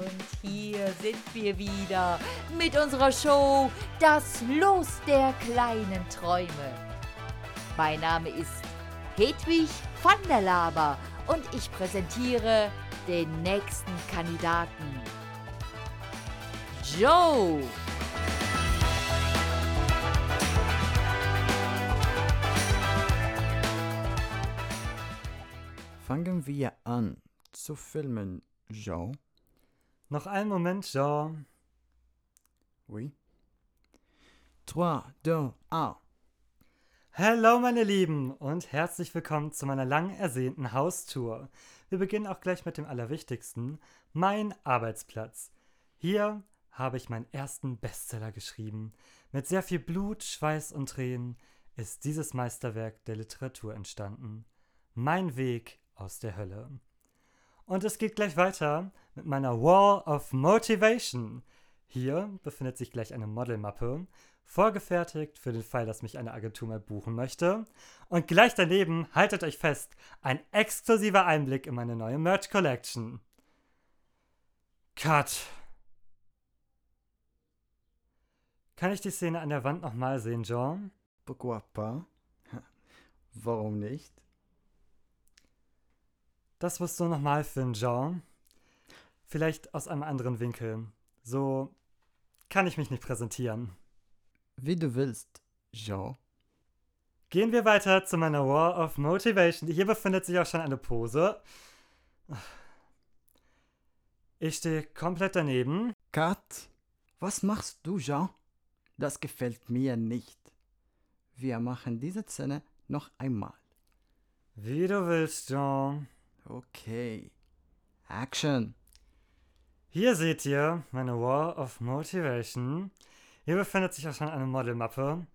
Und hier sind wir wieder mit unserer Show Das Los der kleinen Träume. Mein Name ist Hedwig van der Laber und ich präsentiere den nächsten Kandidaten. Joe. Fangen wir an zu filmen, Jean. Noch einen Moment, Jean. Oui. 3, 2, 1. Hallo meine Lieben und herzlich willkommen zu meiner lang ersehnten Haustour. Wir beginnen auch gleich mit dem Allerwichtigsten, mein Arbeitsplatz. Hier habe ich meinen ersten Bestseller geschrieben. Mit sehr viel Blut, Schweiß und Tränen ist dieses Meisterwerk der Literatur entstanden. Mein Weg aus der Hölle. Und es geht gleich weiter mit meiner Wall of Motivation. Hier befindet sich gleich eine Modelmappe, vorgefertigt für den Fall, dass mich eine Agentur mal buchen möchte. Und gleich daneben, haltet euch fest, ein exklusiver Einblick in meine neue Merch Collection. Cut. Kann ich die Szene an der Wand nochmal sehen, Jean? Pourquoi pas? Warum nicht? Das musst du nochmal filmen, Jean. Vielleicht aus einem anderen Winkel. So kann ich mich nicht präsentieren. Wie du willst, Jean. Gehen wir weiter zu meiner War of Motivation. Hier befindet sich auch schon eine Pose. Ich stehe komplett daneben. Kat, was machst du, Jean? Das gefällt mir nicht. Wir machen diese Szene noch einmal. Wie du willst, Jean. Okay. Action. Hier seht ihr meine War of Motivation. Hier befindet sich auch schon eine Modelmappe.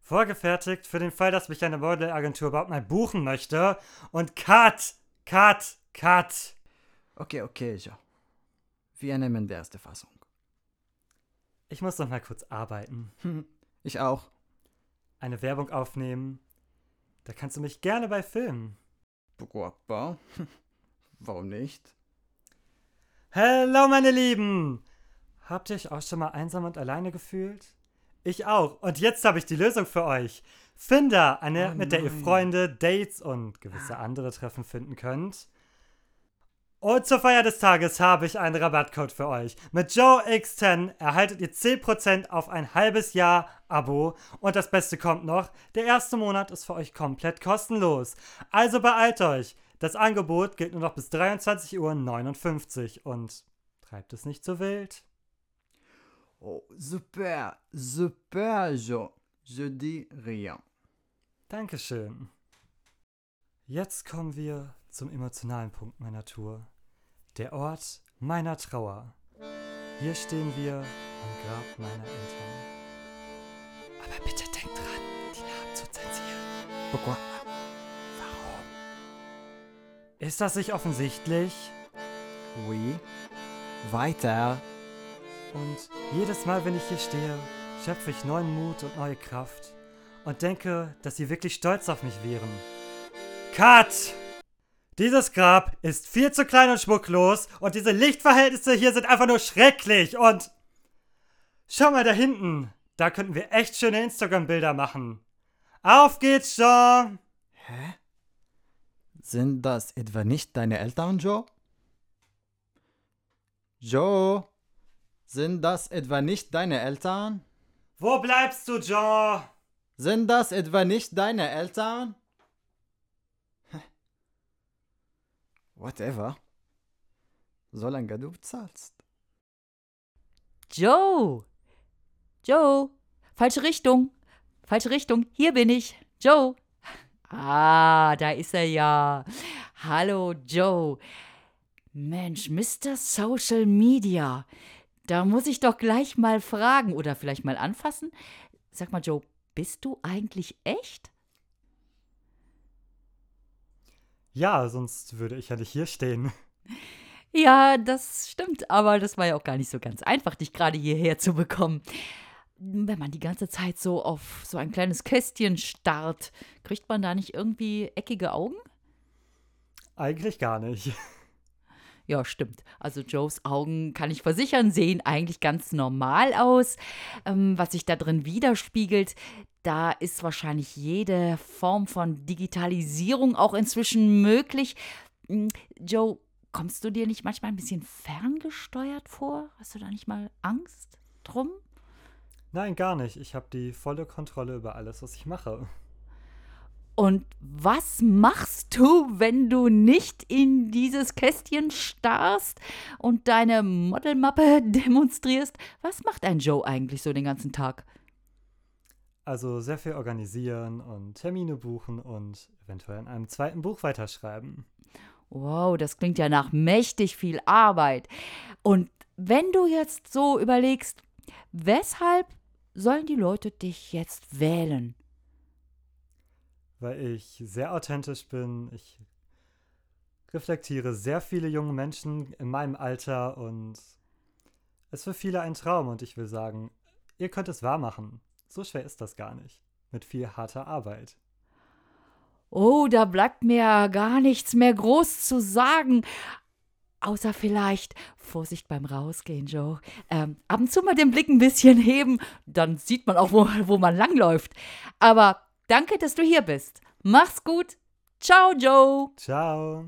Vorgefertigt für den Fall, dass mich eine Modelagentur überhaupt mal buchen möchte. Und Cut! Cut! Cut! Okay, okay, Jean. Wir nehmen die erste Fassung. Ich muss noch mal kurz arbeiten. Ich auch. Eine Werbung aufnehmen. Da kannst du mich gerne bei filmen. Pas? Warum nicht? Hallo, meine Lieben! Habt ihr euch auch schon mal einsam und alleine gefühlt? Ich auch. Und jetzt habe ich die Lösung für euch. Finder, eine, Oh mit der ihr. Freunde, Dates und gewisse andere Treffen finden könnt. Und zur Feier des Tages habe ich einen Rabattcode für euch. Mit Joe X10 erhaltet ihr 10% auf ein halbes Jahr Abo. Und das Beste kommt noch, der erste Monat ist für euch komplett kostenlos. Also beeilt euch. Das Angebot gilt nur noch bis 23.59 Uhr und treibt es nicht so wild. Oh, super, super, Jean. Je dis rien. Dankeschön. Jetzt kommen wir zum emotionalen Punkt meiner Tour. Der Ort meiner Trauer. Hier stehen wir am Grab meiner Eltern. Aber bitte denkt dran, die Namen zu zensieren. Pourquoi? Ist das nicht offensichtlich? Oui. Weiter. Und jedes Mal, wenn ich hier stehe, schöpfe ich neuen Mut und neue Kraft und denke, dass sie wirklich stolz auf mich wären. Cut! Dieses Grab ist viel zu klein und schmucklos und diese Lichtverhältnisse hier sind einfach nur schrecklich und... Schau mal da hinten, da könnten wir echt schöne Instagram-Bilder machen. Auf geht's, Jean! Hä? Sind das etwa nicht deine Eltern, Joe? Joe? Sind das etwa nicht deine Eltern? Wo bleibst du, Jean? Sind das etwa nicht deine Eltern? Whatever. Solange du zahlst. Joe. Joe. Falsche Richtung. Falsche Richtung. Hier bin ich. Joe. Ah, da ist er ja. Hallo, Joe. Mensch, Mr. Social Media. Da muss ich doch gleich mal fragen oder vielleicht mal anfassen. Sag mal, Joe, bist du eigentlich echt? Ja, sonst würde ich ja nicht hier stehen. Ja, das stimmt, aber das war ja auch gar nicht so ganz einfach, dich gerade hierher zu bekommen. Wenn man die ganze Zeit so auf so ein kleines Kästchen starrt, kriegt man da nicht irgendwie eckige Augen? Eigentlich gar nicht. Ja, stimmt. Also Joes Augen, kann ich versichern, sehen eigentlich ganz normal aus. Ähm, was sich da drin widerspiegelt, da ist wahrscheinlich jede Form von Digitalisierung auch inzwischen möglich. Hm, Joe, kommst du dir nicht manchmal ein bisschen ferngesteuert vor? Hast du da nicht mal Angst drum? Nein, gar nicht. Ich habe die volle Kontrolle über alles, was ich mache. Und was machst du, wenn du nicht in dieses Kästchen starrst und deine Modelmappe demonstrierst? Was macht ein Joe eigentlich so den ganzen Tag? Also sehr viel organisieren und Termine buchen und eventuell in einem zweiten Buch weiterschreiben. Wow, das klingt ja nach mächtig viel Arbeit. Und wenn du jetzt so überlegst, weshalb sollen die Leute dich jetzt wählen? Weil ich sehr authentisch bin. Ich reflektiere sehr viele junge Menschen in meinem Alter und es ist für viele ein Traum und ich will sagen, ihr könnt es wahr machen. So schwer ist das gar nicht. Mit viel harter Arbeit. Oh, da bleibt mir gar nichts mehr groß zu sagen. Außer vielleicht Vorsicht beim Rausgehen, Joe. Ähm, ab und zu mal den Blick ein bisschen heben, dann sieht man auch, wo, wo man langläuft. Aber danke, dass du hier bist. Mach's gut. Ciao, Joe. Ciao.